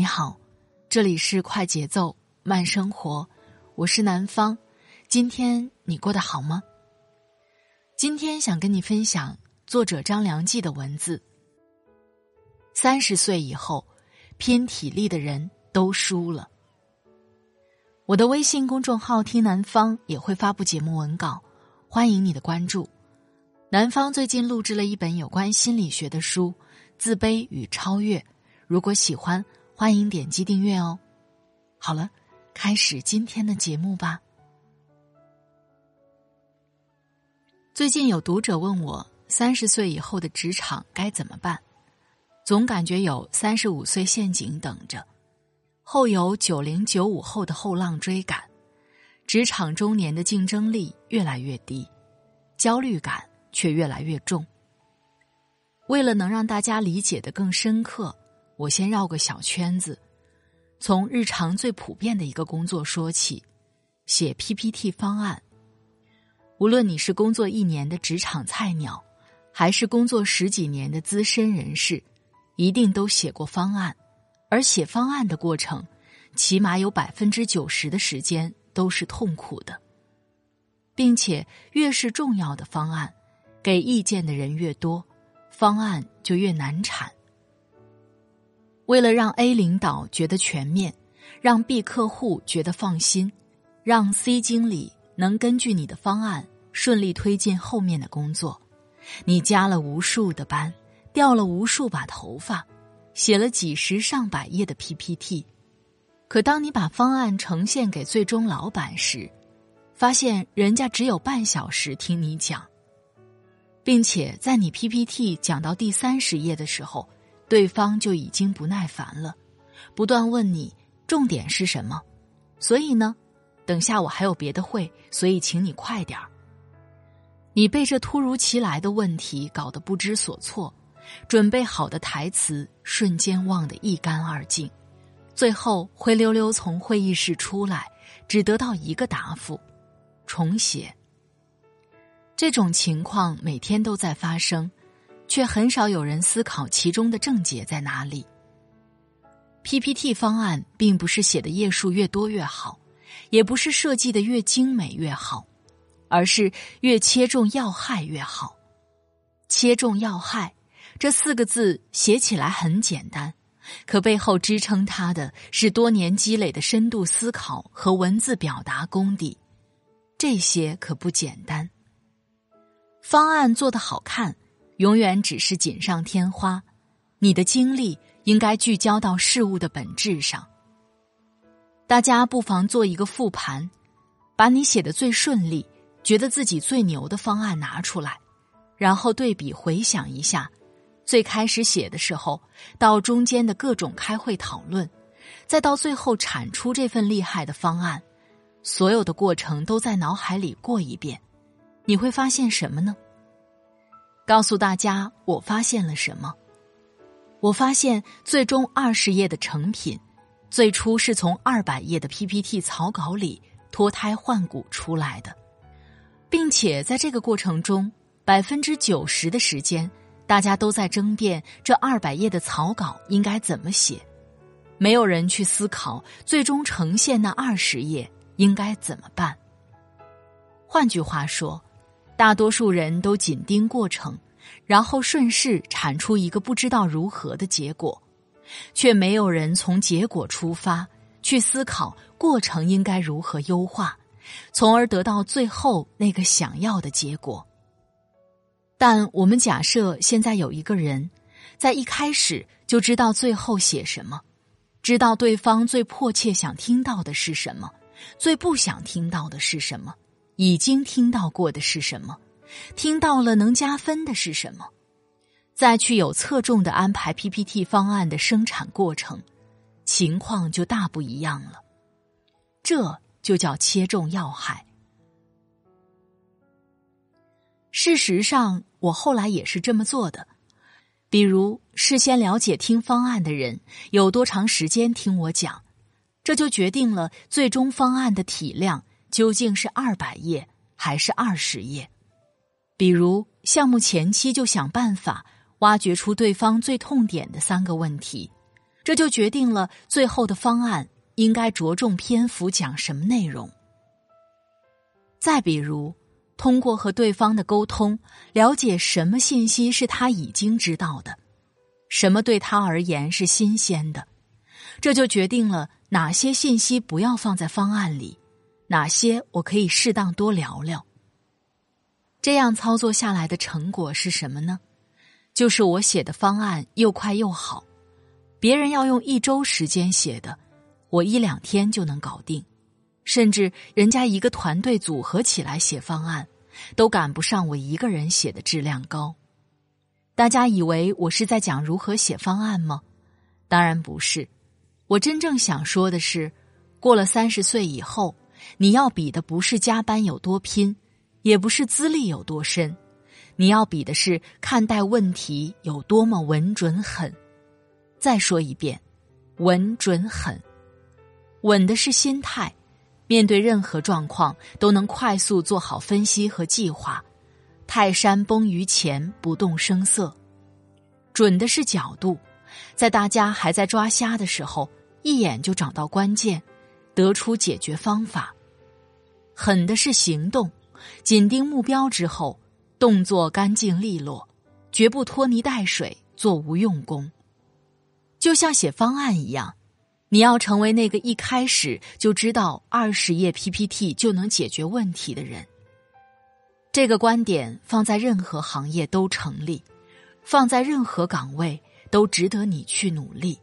你好，这里是快节奏慢生活，我是南方。今天你过得好吗？今天想跟你分享作者张良记的文字。三十岁以后，拼体力的人。都输了。我的微信公众号“听南方”也会发布节目文稿，欢迎你的关注。南方最近录制了一本有关心理学的书《自卑与超越》，如果喜欢，欢迎点击订阅哦。好了，开始今天的节目吧。最近有读者问我，三十岁以后的职场该怎么办？总感觉有三十五岁陷阱等着。后有九零九五后的后浪追赶，职场中年的竞争力越来越低，焦虑感却越来越重。为了能让大家理解的更深刻，我先绕个小圈子，从日常最普遍的一个工作说起：写 PPT 方案。无论你是工作一年的职场菜鸟，还是工作十几年的资深人士，一定都写过方案。而写方案的过程，起码有百分之九十的时间都是痛苦的，并且越是重要的方案，给意见的人越多，方案就越难产。为了让 A 领导觉得全面，让 B 客户觉得放心，让 C 经理能根据你的方案顺利推进后面的工作，你加了无数的班，掉了无数把头发。写了几十上百页的 PPT，可当你把方案呈现给最终老板时，发现人家只有半小时听你讲，并且在你 PPT 讲到第三十页的时候，对方就已经不耐烦了，不断问你重点是什么。所以呢，等下我还有别的会，所以请你快点儿。你被这突如其来的问题搞得不知所措。准备好的台词瞬间忘得一干二净，最后灰溜溜从会议室出来，只得到一个答复：重写。这种情况每天都在发生，却很少有人思考其中的症结在哪里。PPT 方案并不是写的页数越多越好，也不是设计的越精美越好，而是越切中要害越好。切中要害。这四个字写起来很简单，可背后支撑它的是多年积累的深度思考和文字表达功底，这些可不简单。方案做得好看，永远只是锦上添花，你的精力应该聚焦到事物的本质上。大家不妨做一个复盘，把你写的最顺利、觉得自己最牛的方案拿出来，然后对比回想一下。最开始写的时候，到中间的各种开会讨论，再到最后产出这份厉害的方案，所有的过程都在脑海里过一遍，你会发现什么呢？告诉大家，我发现了什么？我发现最终二十页的成品，最初是从二百页的 PPT 草稿里脱胎换骨出来的，并且在这个过程中，百分之九十的时间。大家都在争辩这二百页的草稿应该怎么写，没有人去思考最终呈现那二十页应该怎么办。换句话说，大多数人都紧盯过程，然后顺势产出一个不知道如何的结果，却没有人从结果出发去思考过程应该如何优化，从而得到最后那个想要的结果。但我们假设现在有一个人，在一开始就知道最后写什么，知道对方最迫切想听到的是什么，最不想听到的是什么，已经听到过的是什么，听到了能加分的是什么？再去有侧重的安排 PPT 方案的生产过程，情况就大不一样了。这就叫切中要害。事实上，我后来也是这么做的。比如，事先了解听方案的人有多长时间听我讲，这就决定了最终方案的体量究竟是二百页还是二十页。比如，项目前期就想办法挖掘出对方最痛点的三个问题，这就决定了最后的方案应该着重篇幅讲什么内容。再比如，通过和对方的沟通，了解什么信息是他已经知道的，什么对他而言是新鲜的，这就决定了哪些信息不要放在方案里，哪些我可以适当多聊聊。这样操作下来的成果是什么呢？就是我写的方案又快又好，别人要用一周时间写的，我一两天就能搞定。甚至人家一个团队组合起来写方案，都赶不上我一个人写的质量高。大家以为我是在讲如何写方案吗？当然不是。我真正想说的是，过了三十岁以后，你要比的不是加班有多拼，也不是资历有多深，你要比的是看待问题有多么稳准狠。再说一遍，稳准狠，稳的是心态。面对任何状况，都能快速做好分析和计划。泰山崩于前，不动声色。准的是角度，在大家还在抓瞎的时候，一眼就找到关键，得出解决方法。狠的是行动，紧盯目标之后，动作干净利落，绝不拖泥带水，做无用功。就像写方案一样。你要成为那个一开始就知道二十页 PPT 就能解决问题的人。这个观点放在任何行业都成立，放在任何岗位都值得你去努力。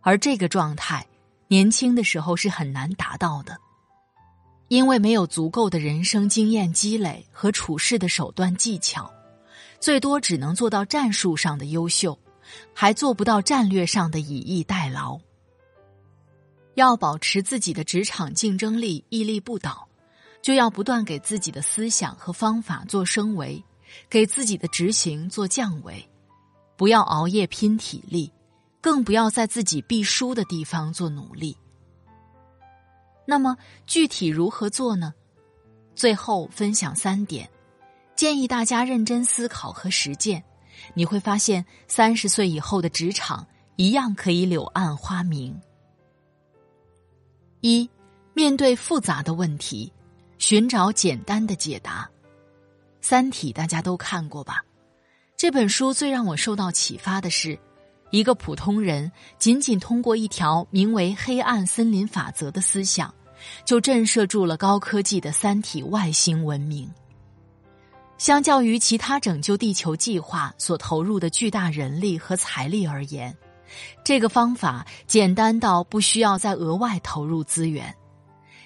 而这个状态，年轻的时候是很难达到的，因为没有足够的人生经验积累和处事的手段技巧，最多只能做到战术上的优秀，还做不到战略上的以逸待劳。要保持自己的职场竞争力屹立不倒，就要不断给自己的思想和方法做升维，给自己的执行做降维。不要熬夜拼体力，更不要在自己必输的地方做努力。那么具体如何做呢？最后分享三点，建议大家认真思考和实践。你会发现，三十岁以后的职场一样可以柳暗花明。一，面对复杂的问题，寻找简单的解答。《三体》大家都看过吧？这本书最让我受到启发的是，一个普通人仅仅通过一条名为“黑暗森林法则”的思想，就震慑住了高科技的三体外星文明。相较于其他拯救地球计划所投入的巨大人力和财力而言，这个方法简单到不需要再额外投入资源，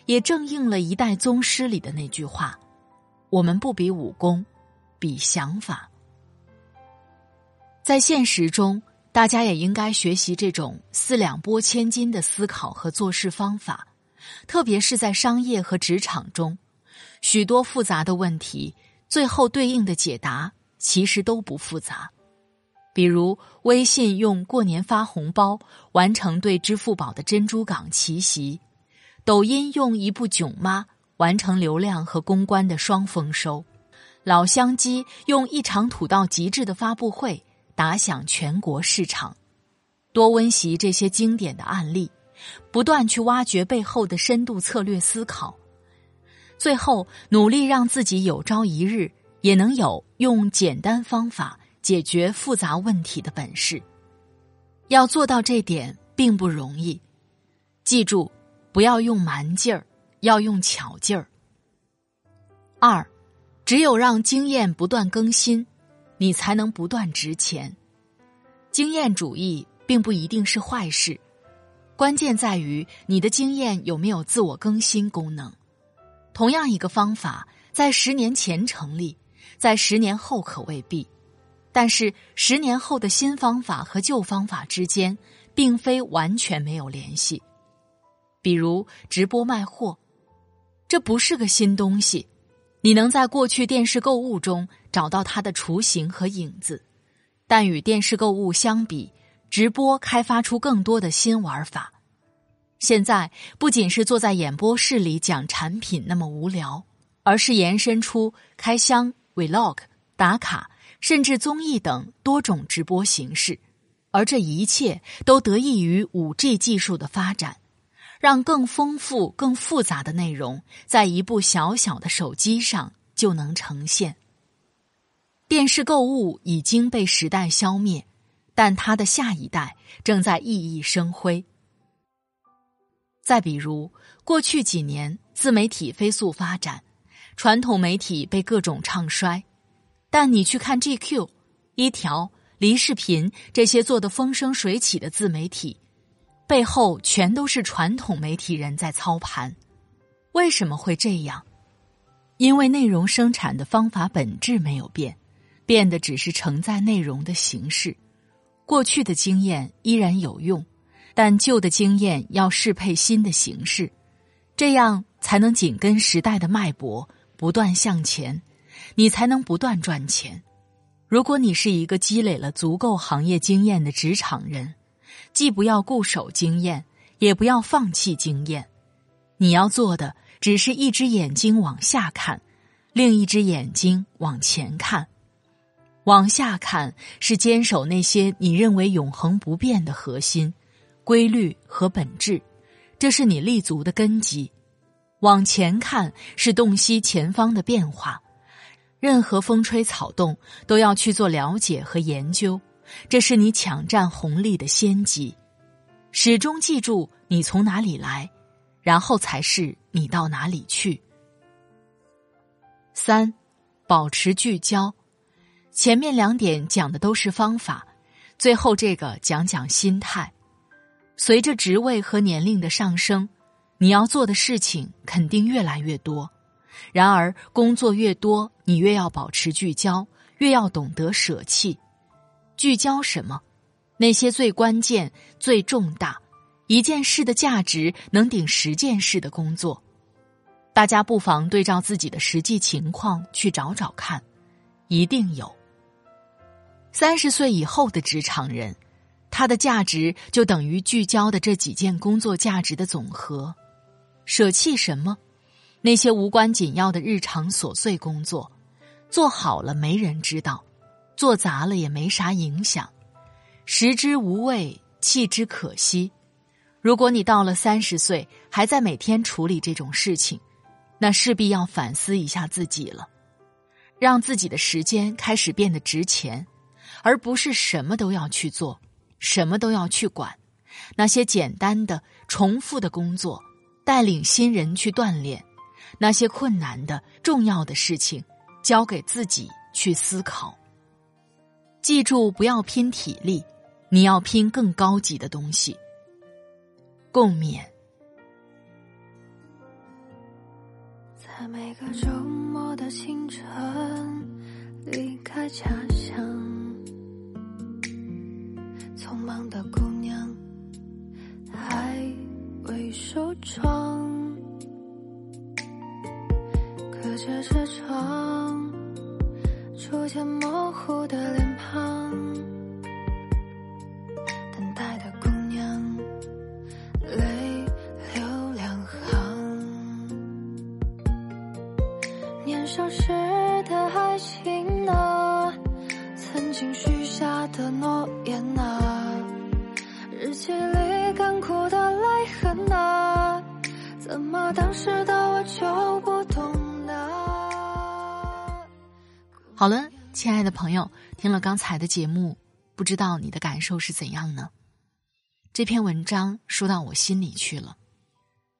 也正应了一代宗师里的那句话：“我们不比武功，比想法。”在现实中，大家也应该学习这种四两拨千斤的思考和做事方法，特别是在商业和职场中，许多复杂的问题，最后对应的解答其实都不复杂。比如，微信用过年发红包完成对支付宝的珍珠港奇袭；抖音用一部《囧妈》完成流量和公关的双丰收；老乡鸡用一场土到极致的发布会打响全国市场。多温习这些经典的案例，不断去挖掘背后的深度策略思考，最后努力让自己有朝一日也能有用简单方法。解决复杂问题的本事，要做到这点并不容易。记住，不要用蛮劲儿，要用巧劲儿。二，只有让经验不断更新，你才能不断值钱。经验主义并不一定是坏事，关键在于你的经验有没有自我更新功能。同样一个方法，在十年前成立。在十年后可未必。但是十年后的新方法和旧方法之间，并非完全没有联系。比如直播卖货，这不是个新东西，你能在过去电视购物中找到它的雏形和影子，但与电视购物相比，直播开发出更多的新玩法。现在不仅是坐在演播室里讲产品那么无聊，而是延伸出开箱、vlog、打卡。甚至综艺等多种直播形式，而这一切都得益于五 G 技术的发展，让更丰富、更复杂的内容在一部小小的手机上就能呈现。电视购物已经被时代消灭，但它的下一代正在熠熠生辉。再比如，过去几年自媒体飞速发展，传统媒体被各种唱衰。但你去看 GQ、一条、梨视频这些做的风生水起的自媒体，背后全都是传统媒体人在操盘。为什么会这样？因为内容生产的方法本质没有变，变的只是承载内容的形式。过去的经验依然有用，但旧的经验要适配新的形式，这样才能紧跟时代的脉搏，不断向前。你才能不断赚钱。如果你是一个积累了足够行业经验的职场人，既不要固守经验，也不要放弃经验。你要做的只是一只眼睛往下看，另一只眼睛往前看。往下看是坚守那些你认为永恒不变的核心、规律和本质，这是你立足的根基。往前看是洞悉前方的变化。任何风吹草动都要去做了解和研究，这是你抢占红利的先机。始终记住你从哪里来，然后才是你到哪里去。三，保持聚焦。前面两点讲的都是方法，最后这个讲讲心态。随着职位和年龄的上升，你要做的事情肯定越来越多。然而，工作越多，你越要保持聚焦，越要懂得舍弃。聚焦什么？那些最关键、最重大一件事的价值能顶十件事的工作。大家不妨对照自己的实际情况去找找看，一定有。三十岁以后的职场人，他的价值就等于聚焦的这几件工作价值的总和。舍弃什么？那些无关紧要的日常琐碎工作，做好了没人知道，做砸了也没啥影响，食之无味，弃之可惜。如果你到了三十岁还在每天处理这种事情，那势必要反思一下自己了，让自己的时间开始变得值钱，而不是什么都要去做，什么都要去管。那些简单的、重复的工作，带领新人去锻炼。那些困难的、重要的事情，交给自己去思考。记住，不要拼体力，你要拼更高级的东西。共勉。在每个周末的清晨，离开家乡，忙的姑娘还未收场。着车窗，逐渐模糊的脸庞，等待的姑娘，泪流两行。年少时的爱情啊，曾经许下的诺言啊，记里干枯的泪痕啊，怎么当时的我就不懂呢？好了，亲爱的朋友，听了刚才的节目，不知道你的感受是怎样呢？这篇文章说到我心里去了。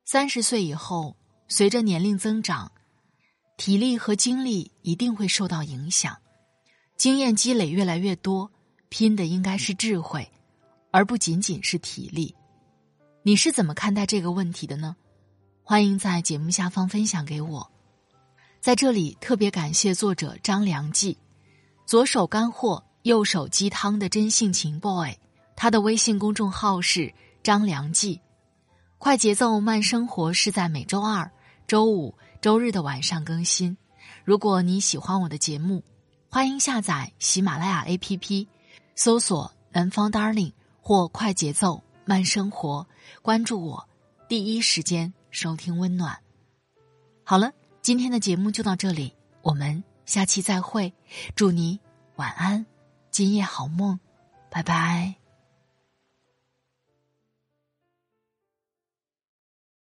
三十岁以后，随着年龄增长，体力和精力一定会受到影响，经验积累越来越多，拼的应该是智慧，而不仅仅是体力。你是怎么看待这个问题的呢？欢迎在节目下方分享给我。在这里特别感谢作者张良记，左手干货，右手鸡汤的真性情 boy。他的微信公众号是张良记，快节奏慢生活是在每周二、周五、周日的晚上更新。如果你喜欢我的节目，欢迎下载喜马拉雅 APP，搜索“南方 Darling” 或“快节奏慢生活”，关注我，第一时间收听温暖。好了。今天的节目就到这里，我们下期再会。祝你晚安，今夜好梦，拜拜。